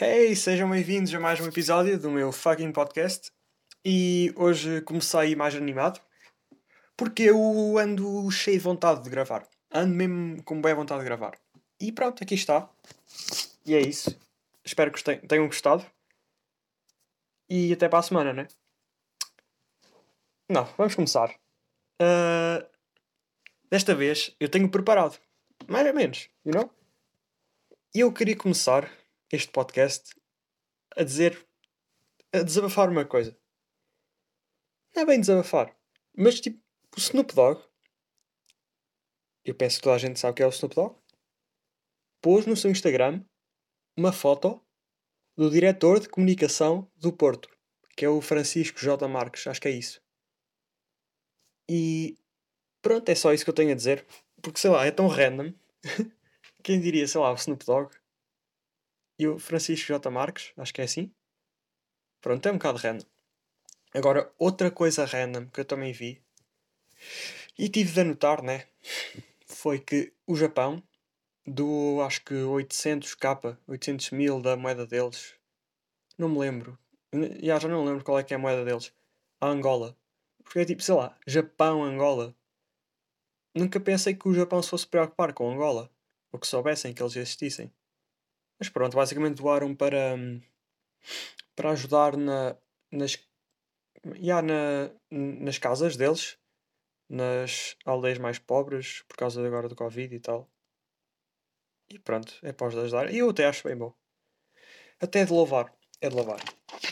Hey, sejam bem-vindos a mais um episódio do meu fucking podcast. E hoje comecei mais animado porque eu ando cheio de vontade de gravar. Ando mesmo com boa vontade de gravar. E pronto, aqui está. E é isso. Espero que tenham gostado. E até para a semana, né? Não, vamos começar. Uh, desta vez eu tenho preparado. Mais ou menos, you know? E eu queria começar este podcast a dizer. a desabafar uma coisa. Não é bem desabafar, mas tipo, o Snoop Dogg. Eu penso que toda a gente sabe o que é o Snoop Dogg. Pôs no seu Instagram uma foto do diretor de comunicação do Porto, que é o Francisco J. Marques, acho que é isso. E pronto, é só isso que eu tenho a dizer. Porque sei lá, é tão random. Quem diria, sei lá, o Snoop Dogg e o Francisco J. Marques, acho que é assim. Pronto, é um bocado random. Agora, outra coisa random que eu também vi e tive de anotar, né? Foi que o Japão, do acho que 800k, 800 mil da moeda deles, não me lembro, já, já não lembro qual é que é a moeda deles, a Angola. Porque é tipo, sei lá, Japão, Angola. Nunca pensei que o Japão se fosse preocupar com Angola, ou que soubessem que eles existissem. Mas pronto, basicamente doaram para, para ajudar na, nas, yeah, na, nas casas deles, nas aldeias mais pobres, por causa agora do Covid e tal. E pronto, é para os ajudar. E eu até acho bem bom. Até de louvar. É de louvar.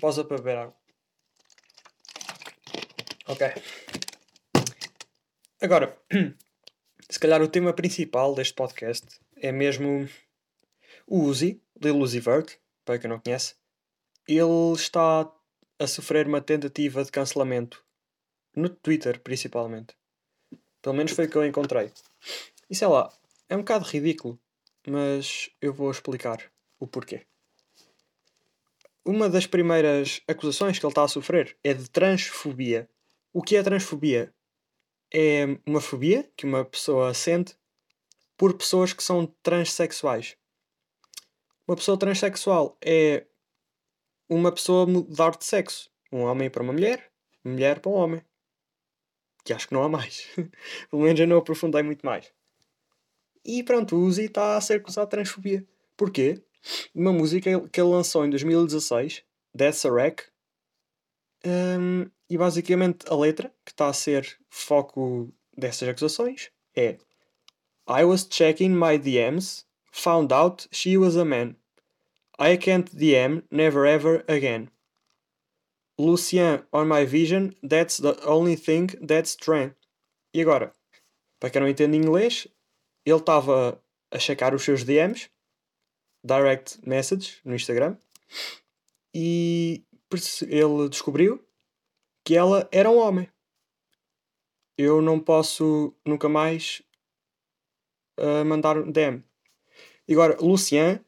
Pausa para beber água. Ok. Agora, se calhar o tema principal deste podcast é mesmo o Uzi, Lil Uzi Vert, para quem não conhece, ele está a sofrer uma tentativa de cancelamento. No Twitter, principalmente. Pelo menos foi o que eu encontrei. E sei lá, é um bocado ridículo, mas eu vou explicar o porquê. Uma das primeiras acusações que ele está a sofrer é de transfobia. O que é transfobia? É uma fobia que uma pessoa sente por pessoas que são transexuais. Uma pessoa transexual é uma pessoa mudar de sexo. Um homem para uma mulher, uma mulher para um homem. Que acho que não há mais. Pelo menos eu não aprofundei muito mais. E pronto, o Uzi está a ser acusado de transfobia. Porquê? Uma música que ele lançou em 2016, That's a Wreck. Um, e basicamente a letra, que está a ser foco dessas acusações, é I was checking my DMs Found out she was a man. I can't DM never ever again. Lucien on my vision, that's the only thing that's true. E agora? Para quem não entende inglês, ele estava a checar os seus DMs, direct message no Instagram, e ele descobriu que ela era um homem. Eu não posso nunca mais uh, mandar um DM. Agora, Lucian,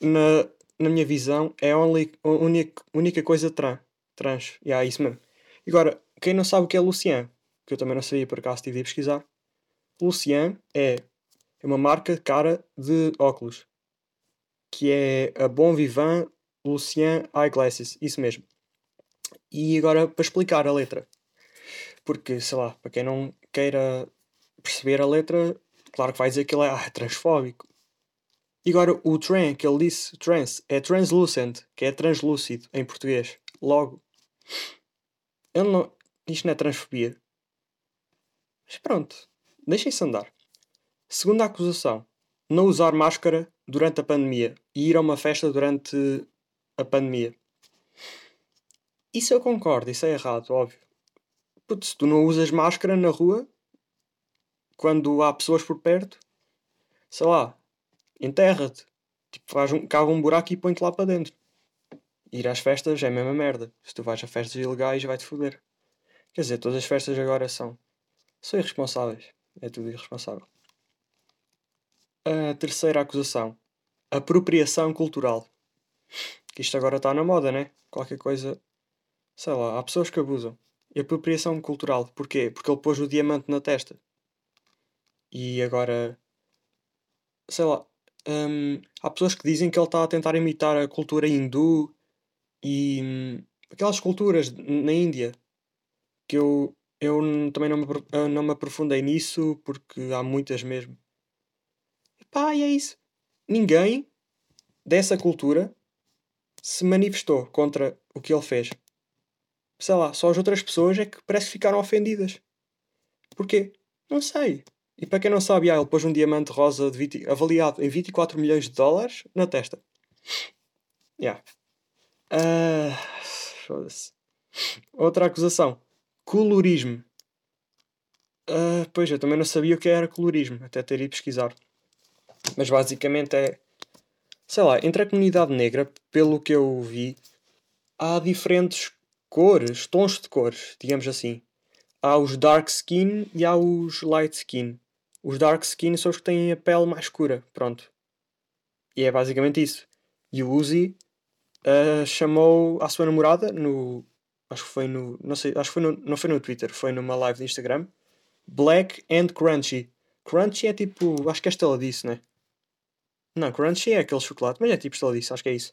na, na minha visão, é a única, única coisa trans. E yeah, é isso mesmo. Agora, quem não sabe o que é Lucian, que eu também não sabia por acaso tive de pesquisar, Lucian é, é uma marca cara de óculos. Que é a Bon Vivant Lucian Eyeglasses. Isso mesmo. E agora, para explicar a letra. Porque, sei lá, para quem não queira perceber a letra, claro que vai dizer que ele é ah, transfóbico. E agora o tran, que ele disse, trans, é translucent, que é translúcido em português. Logo, ele não, isto não é transfobia. Mas pronto, deixem-se andar. Segunda acusação, não usar máscara durante a pandemia e ir a uma festa durante a pandemia. Isso eu concordo, isso é errado, óbvio. Putz, se tu não usas máscara na rua, quando há pessoas por perto, sei lá, enterra-te. Tipo, faz um, cava um buraco e põe-te lá para dentro. Ir às festas é a mesma merda. Se tu vais a festas ilegais, vai-te foder. Quer dizer, todas as festas agora são. São irresponsáveis. É tudo irresponsável. A terceira acusação. Apropriação cultural. Que isto agora está na moda, né? Qualquer coisa. Sei lá, há pessoas que abusam. E apropriação cultural. Porquê? Porque ele pôs o diamante na testa. E agora. Sei lá hum, há pessoas que dizem que ele está a tentar imitar a cultura hindu e hum, aquelas culturas na Índia que eu, eu também não me, não me aprofundei nisso porque há muitas mesmo. E pá, e é isso. Ninguém dessa cultura se manifestou contra o que ele fez. Sei lá, só as outras pessoas é que parece que ficaram ofendidas. Porquê? Não sei. E para quem não sabe, ele pôs um diamante rosa 20, avaliado em 24 milhões de dólares na testa. Yeah. Uh, Foda-se. Outra acusação. Colorismo. Uh, pois, eu também não sabia o que era colorismo, até ter ido pesquisar. Mas basicamente é. Sei lá, entre a comunidade negra, pelo que eu vi, há diferentes cores, tons de cores, digamos assim. Há os dark skin e há os light skin. Os dark skin são os que têm a pele mais escura, pronto. E é basicamente isso. E o Uzi uh, chamou a sua namorada no. Acho que foi no. Não sei, acho que foi no, não foi no Twitter, foi numa live do Instagram. Black and Crunchy. Crunchy é tipo. Acho que é estaladiço, né? Não, Crunchy é aquele chocolate, mas é tipo estaladiço, acho que é isso.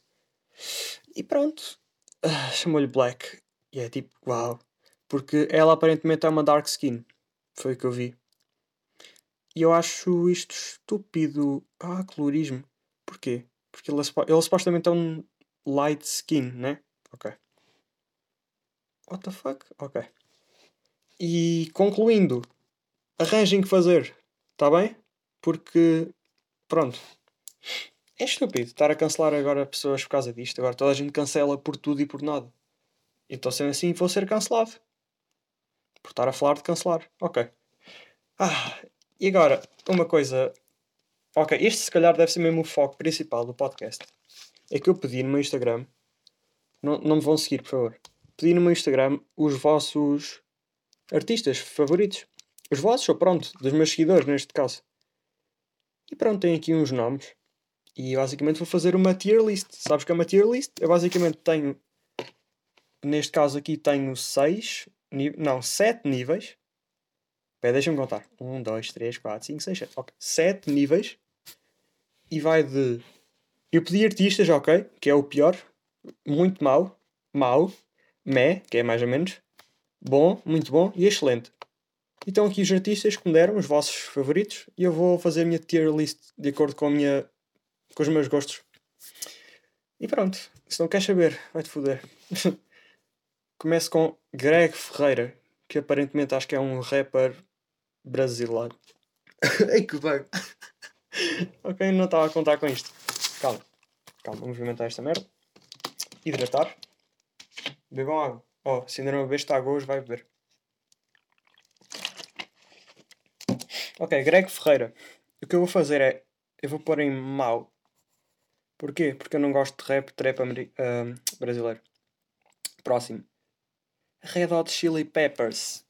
E pronto. Uh, Chamou-lhe Black. E é tipo, uau. Porque ela aparentemente é uma dark skin. Foi o que eu vi. E eu acho isto estúpido. Ah, colorismo. Porquê? Porque ele, ele supostamente é um light skin, né? Ok. What the fuck? Ok. E concluindo, arranjem que fazer, tá bem? Porque, pronto. É estúpido estar a cancelar agora pessoas por causa disto. Agora toda a gente cancela por tudo e por nada. Então, sendo assim, vou ser cancelado. Por estar a falar de cancelar. Ok. Ah, e agora, uma coisa. Ok, este se calhar deve ser mesmo o foco principal do podcast é que eu pedi no meu Instagram. Não, não me vão seguir, por favor. Pedi no meu Instagram os vossos artistas favoritos. Os vossos, ou pronto, dos meus seguidores, neste caso. E pronto, tem aqui uns nomes. E basicamente vou fazer uma tier list. Sabes que é uma tier list? Eu basicamente tenho. Neste caso aqui tenho 6. Não, 7 níveis. Pera, deixa-me contar. 1, 2, 3, 4, 5, 6, 7. Ok. 7 níveis. E vai de eu pedi artistas, ok, que é o pior, muito mau, mau, meh, que é mais ou menos, bom, muito bom e excelente. Então aqui os artistas que me deram, os vossos favoritos, e eu vou fazer a minha tier list de acordo com, a minha, com os meus gostos. E pronto, se não queres saber, vai-te foder. Começo com Greg Ferreira, que aparentemente acho que é um rapper brasileiro. Ei que bem! ok, não estava a contar com isto. Calma. Calma, vamos movimentar esta merda. Hidratar. Bebam água. Oh, se ainda não bebeste água hoje, vai beber. Ok, Greg Ferreira. O que eu vou fazer é. Eu vou pôr em mau. Porquê? Porque eu não gosto de rap, trap uh, brasileiro. Próximo. Red Hot Chili Peppers.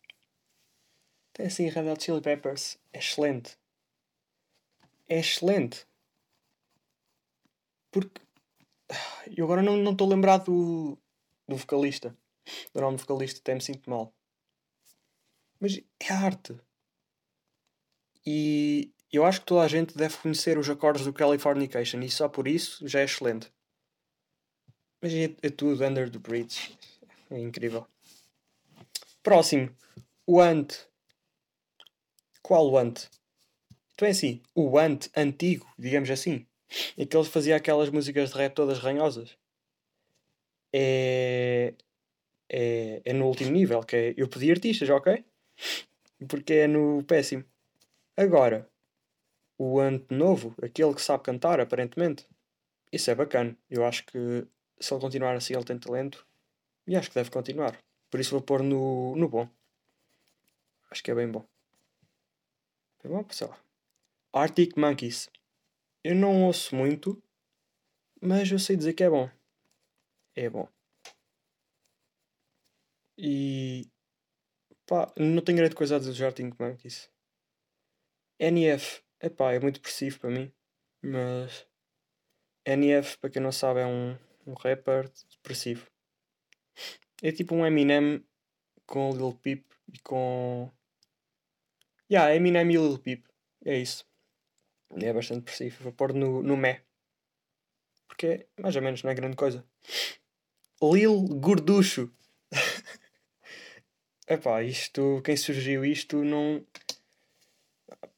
Tem assim, Red Hot Chili Peppers. É excelente. É excelente. Porque. Eu agora não estou lembrado do, do vocalista. Do nome do vocalista, até me sinto mal. Mas é arte. E eu acho que toda a gente deve conhecer os acordes do Californication e só por isso já é excelente. Mas é, é tudo under the bridge. É incrível. Próximo. O Ant. Qual o Ant? Então é assim. O Ant antigo, digamos assim e que ele fazia aquelas músicas de rap todas ranhosas. É, é, é no último nível, que é, eu pedi artistas, ok? Porque é no péssimo. Agora, o ante novo, aquele que sabe cantar, aparentemente, isso é bacana. Eu acho que se ele continuar assim, ele tem talento. E acho que deve continuar. Por isso vou pôr no, no bom. Acho que é bem bom. Bom, sei lá. Arctic Monkeys. Eu não ouço muito, mas eu sei dizer que é bom. É bom. E pá, não tenho grande coisa a dizer do Jardim Monkeys. NF, epá, é muito depressivo para mim, mas NF, para quem não sabe, é um, um rapper depressivo. É tipo um Eminem com Lil Peep e com. Yeah, Eminem e Lil Peep. É isso. É bastante depressivo. Vou pôr no, no Mé. Porque é, mais ou menos não é grande coisa. Lil Gorducho. Epá, isto, quem surgiu isto não.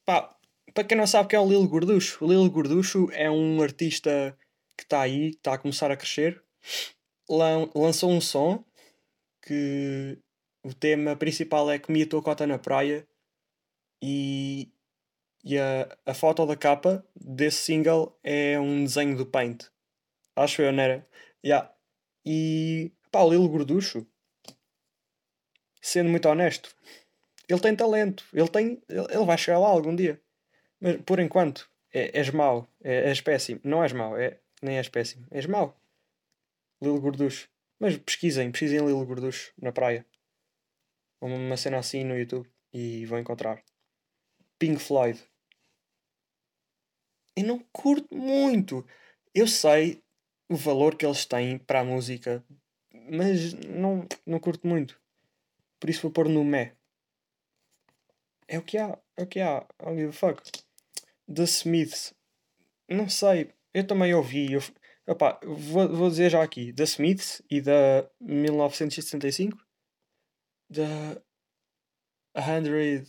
Pá, para quem não sabe quem é o Lil Gorducho, o Lil Gorducho é um artista que está aí, está a começar a crescer. Lan lançou um som que o tema principal é Comia tua cota na praia e, e a, a foto da capa desse single é um desenho do Paint. Acho eu, não era? Yeah. E pá, o Lilo Gorducho, sendo muito honesto, ele tem talento, ele, tem, ele vai chegar lá algum dia. Mas por enquanto, é, és mau, é, és péssimo. Não és mau, é, nem és péssimo, és mau. Lilo Gorducho. Mas pesquisem, pesquisem Lilo Gorducho na praia. Uma cena assim no YouTube e vão encontrar. Pink Floyd. Eu não curto muito. Eu sei o valor que eles têm para a música, mas não, não curto muito. Por isso vou pôr no Mé. É o que há, é o que há. I give a fuck. The Smiths. Não sei. Eu também ouvi. Eu, opa, vou, vou dizer já aqui. The Smiths e da 1975. Da 100.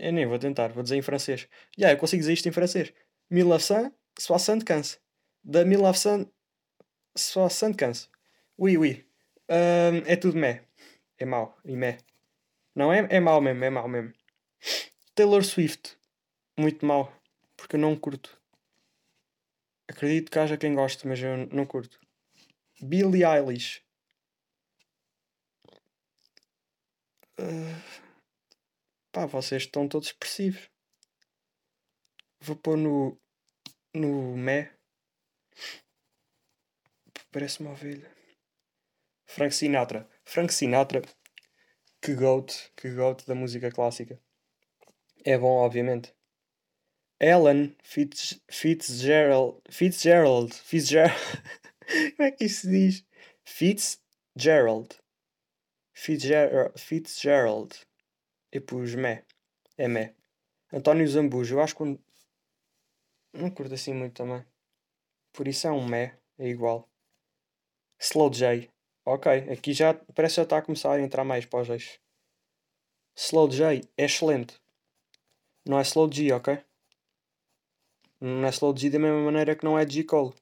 Eu nem vou tentar, vou dizer em francês. Já, yeah, eu consigo dizer isto em francês. 1975. Da 1975. Oui, oui. Um, é tudo mé. É mau. E mé. Não é, é mau mesmo, é mau mesmo. Taylor Swift. Muito mau. Porque eu não curto. Acredito que haja quem goste, mas eu não curto. Billie Eilish. Uh, pá, vocês estão todos expressivos. Vou pôr no. no Mé. Parece uma ovelha. Frank Sinatra. Frank Sinatra. Que goat. Que goat da música clássica. É bom, obviamente. Ellen Fitz, Fitzgerald. Fitzgerald. Fitzgerald. Como é que isso se diz? Fitzgerald. Fitzgerald. Fitzgerald. E pus Mé. É Mé. António Zambujo. Eu acho que. Não curto assim muito também. Por isso é um Mé. É igual. Slow J. Ok. Aqui já. Parece que já está a começar a entrar mais para os eixos. Slow J. É excelente. Não é Slow G, ok? Não é Slow G da mesma maneira que não é G Cole.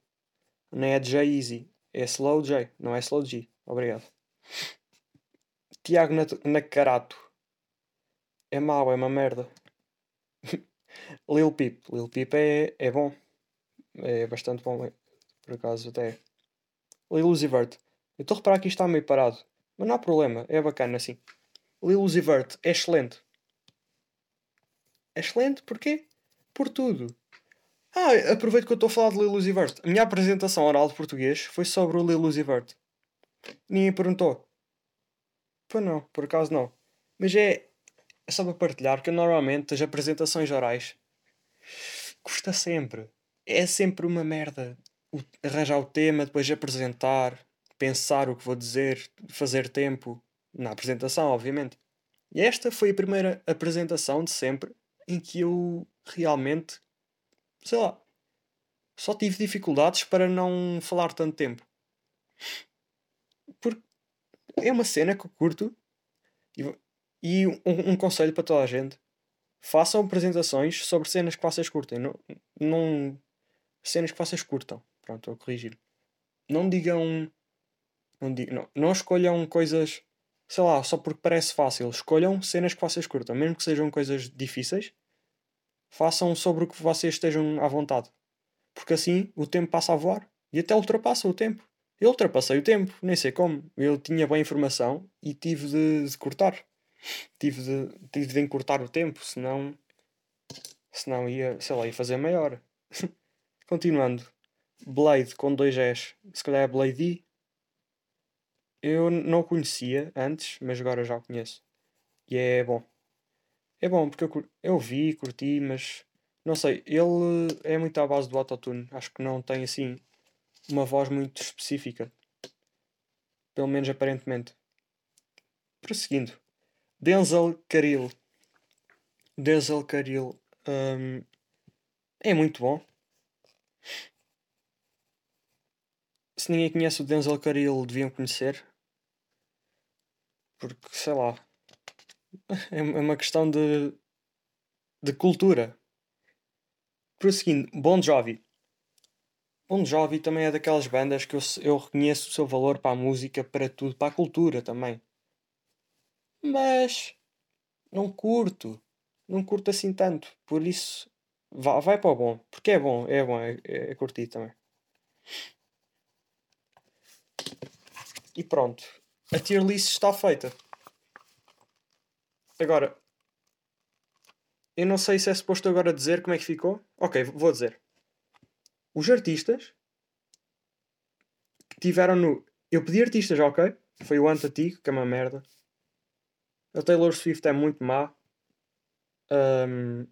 Nem é J Easy. É Slow J. Não é Slow G. Obrigado. Tiago Nacarato. É mau, é uma merda. Lil Peep. Lil Peep é, é bom. É bastante bom, é. por acaso até. Lil Uzi Vert. Eu estou a reparar que isto está meio parado. Mas não há problema, é bacana assim. Lil Uzi Vert é excelente. É excelente porquê? Por tudo. Ah, aproveito que eu estou a falar de Lil Uzi Vert. A minha apresentação oral de português foi sobre o Lil Uzi Vert. Ninguém perguntou. Pois não, por acaso não. Mas é, é só para partilhar, porque normalmente as apresentações orais custa sempre. É sempre uma merda. O, arranjar o tema, depois apresentar, pensar o que vou dizer, fazer tempo na apresentação, obviamente. E esta foi a primeira apresentação de sempre em que eu realmente, sei lá, só tive dificuldades para não falar tanto tempo. Porque é uma cena que eu curto e um, um, conselho para toda a gente façam apresentações sobre cenas que vocês curtem. Não, não cenas que vocês curtam. Pronto, vou corrigir. Não digam não, digam, não, não escolham coisas sei lá, só porque parece fácil. Escolham cenas que vocês curtam mesmo que sejam coisas difíceis façam sobre o que vocês estejam à vontade. Porque assim o tempo passa a voar e até ultrapassa o tempo. Eu ultrapassei o tempo, nem sei como. Eu tinha boa informação e tive de, de cortar. Tive de, tive de encurtar o tempo, senão. Senão ia, sei lá, ia fazer maior. Continuando. Blade com dois S. Se calhar é Blade E. Eu não o conhecia antes, mas agora já o conheço. E é bom. É bom porque eu, eu vi, curti, mas não sei. Ele é muito à base do autotune. Acho que não tem assim uma voz muito específica. Pelo menos aparentemente. Prosseguindo. Denzel Caril. Denzel Caril. Um, é muito bom. Se ninguém conhece o Denzel Curry, deviam conhecer. Porque, sei lá, é uma questão de, de cultura. Prosseguindo, Bon Jovi. Bon Jovi também é daquelas bandas que eu, eu reconheço o seu valor para a música, para tudo, para a cultura também. Mas não curto. Não curto assim tanto. Por isso, vai, vai para o bom. Porque é bom, é bom, é, é, é curtir também. E pronto. A tier list está feita. Agora, eu não sei se é suposto agora dizer como é que ficou. Ok, vou dizer. Os artistas que tiveram no. Eu pedi artistas, ok? Foi o Antatico, que é uma merda. A Taylor Swift é muito má. Um,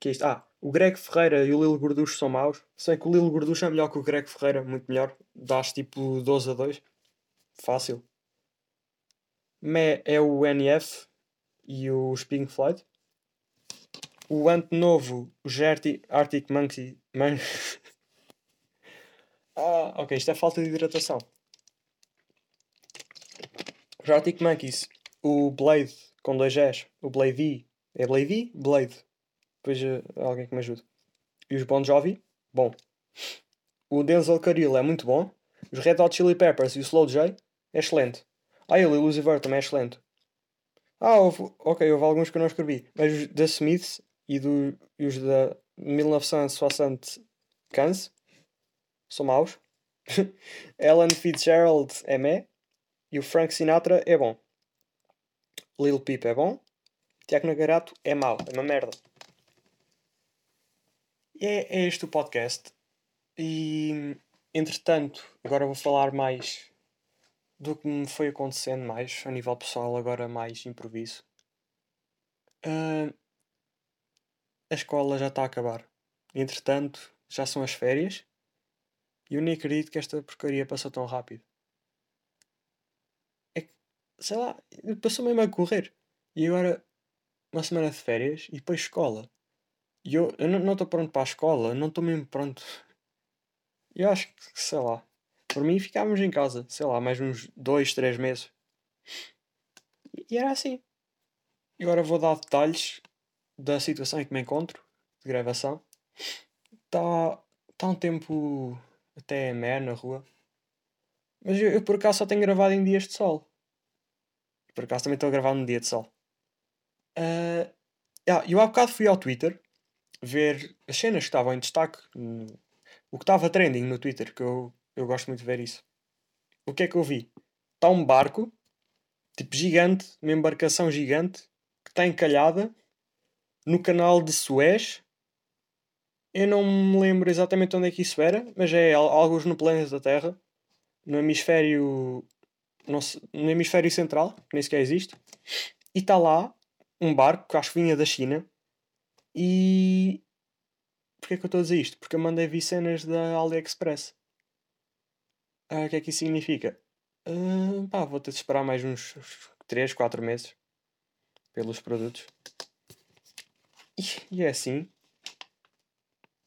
que é isto? Ah, o Greg Ferreira e o Lilo Gorducho são maus. Sei que o Lilo Gorducho é melhor que o Greg Ferreira, muito melhor. Dás tipo 12 a 2. Fácil. Me é o NF e os Pink Floyd. O ante novo, os Arctic, Arctic Monkey. Man... ah, ok, isto é falta de hidratação. Os Arctic Monkeys, o Blade com dois Gs, o Blade É Blade Blade. Depois uh, alguém que me ajude. E os Bon Jovi, bom. O Denzel Caril é muito bom. Os Red Hot Chili Peppers e o Slow J é excelente. Ah, e o Lucifer também é excelente. Ah, houve, ok, houve alguns que eu não escrevi. Mas os da Smiths e, do, e os da 1975 são maus. Ellen Fitzgerald é meh. E o Frank Sinatra é bom. Lil Peep é bom. Tiago Nagarato é mau. É uma merda. E é, é este o podcast. E entretanto, agora vou falar mais do que me foi acontecendo mais a nível pessoal, agora mais improviso. Uh, a escola já está a acabar. Entretanto, já são as férias e eu nem acredito que esta porcaria passou tão rápido. Sei lá, passou mesmo a correr. E agora, uma semana de férias e depois escola. E eu, eu não estou pronto para a escola, não estou mesmo pronto. Eu acho que, sei lá, por mim ficávamos em casa, sei lá, mais uns dois, três meses. E era assim. Agora vou dar detalhes da situação em que me encontro, de gravação. Está tá um tempo até mé na rua. Mas eu, eu, por acaso só tenho gravado em dias de sol. Por acaso também estou a gravar num dia de sol. Uh, ah, eu há bocado fui ao Twitter ver as cenas que estavam em destaque. O que estava trending no Twitter, que eu eu gosto muito de ver isso. O que é que eu vi? Está um barco, tipo gigante, uma embarcação gigante, que está encalhada no canal de Suez. Eu não me lembro exatamente onde é que isso era, mas é alguns no planeta Terra, no hemisfério, no, hemisfério central, que nem sequer existe. E está lá um barco que acho que vinha da China. E. Porquê é que eu estou a dizer isto? Porque eu mandei vi cenas da AliExpress. Ah, o que é que isso significa? Uh, pá, vou ter de esperar mais uns 3, 4 meses pelos produtos. E, e é assim.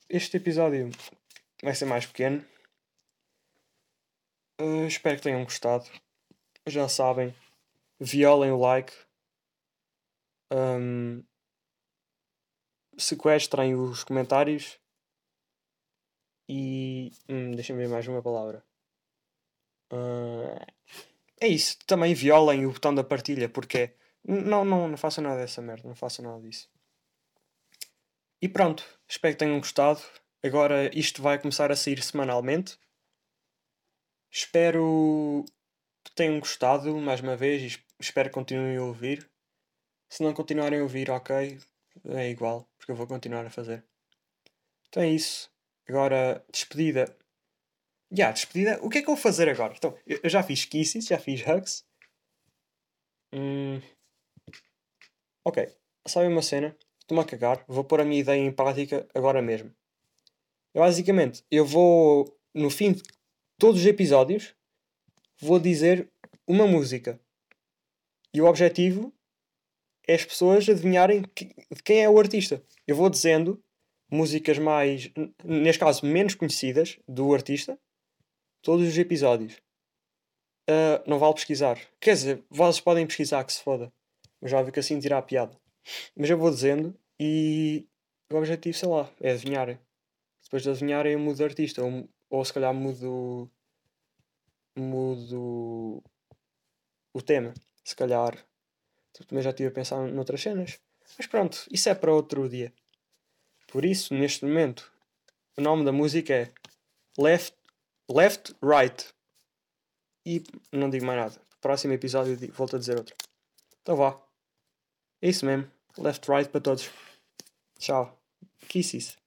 Este episódio vai ser mais pequeno. Uh, espero que tenham gostado. Já sabem, violem o like. Um, sequestrem os comentários. E. Hum, Deixem-me ver mais uma palavra. Uh, é isso. Também violem o botão da partilha, porque não, não, não façam nada dessa merda, não façam nada disso. E pronto, espero que tenham gostado. Agora isto vai começar a sair semanalmente. Espero tenham gostado mais uma vez e espero que continuem a ouvir. Se não continuarem a ouvir, ok, é igual, porque eu vou continuar a fazer. Então é isso. Agora, despedida e yeah, despedida. O que é que eu vou fazer agora? Então, eu já fiz kisses, já fiz hugs. Hum... Ok. Sabe uma cena? Estou-me a cagar. Vou pôr a minha ideia em prática agora mesmo. Basicamente, eu vou, no fim de todos os episódios, vou dizer uma música. E o objetivo é as pessoas adivinharem que, de quem é o artista. Eu vou dizendo músicas mais, neste caso, menos conhecidas do artista, todos os episódios. Uh, não vale pesquisar. Quer dizer, vocês podem pesquisar que se foda. Mas já vi que assim tirar a piada. Mas eu vou dizendo e o objetivo, sei lá, é adivinharem. Depois de adivinharem eu mudo de artista. Ou, ou se calhar mudo. Mudo. O tema. Se calhar. Também já estive a pensar noutras cenas. Mas pronto, isso é para outro dia. Por isso, neste momento, o nome da música é Left, Left Right. E não digo mais nada. Próximo episódio volto a dizer outro. Então vá. É isso mesmo. Left, right para todos. Tchau. Kisses.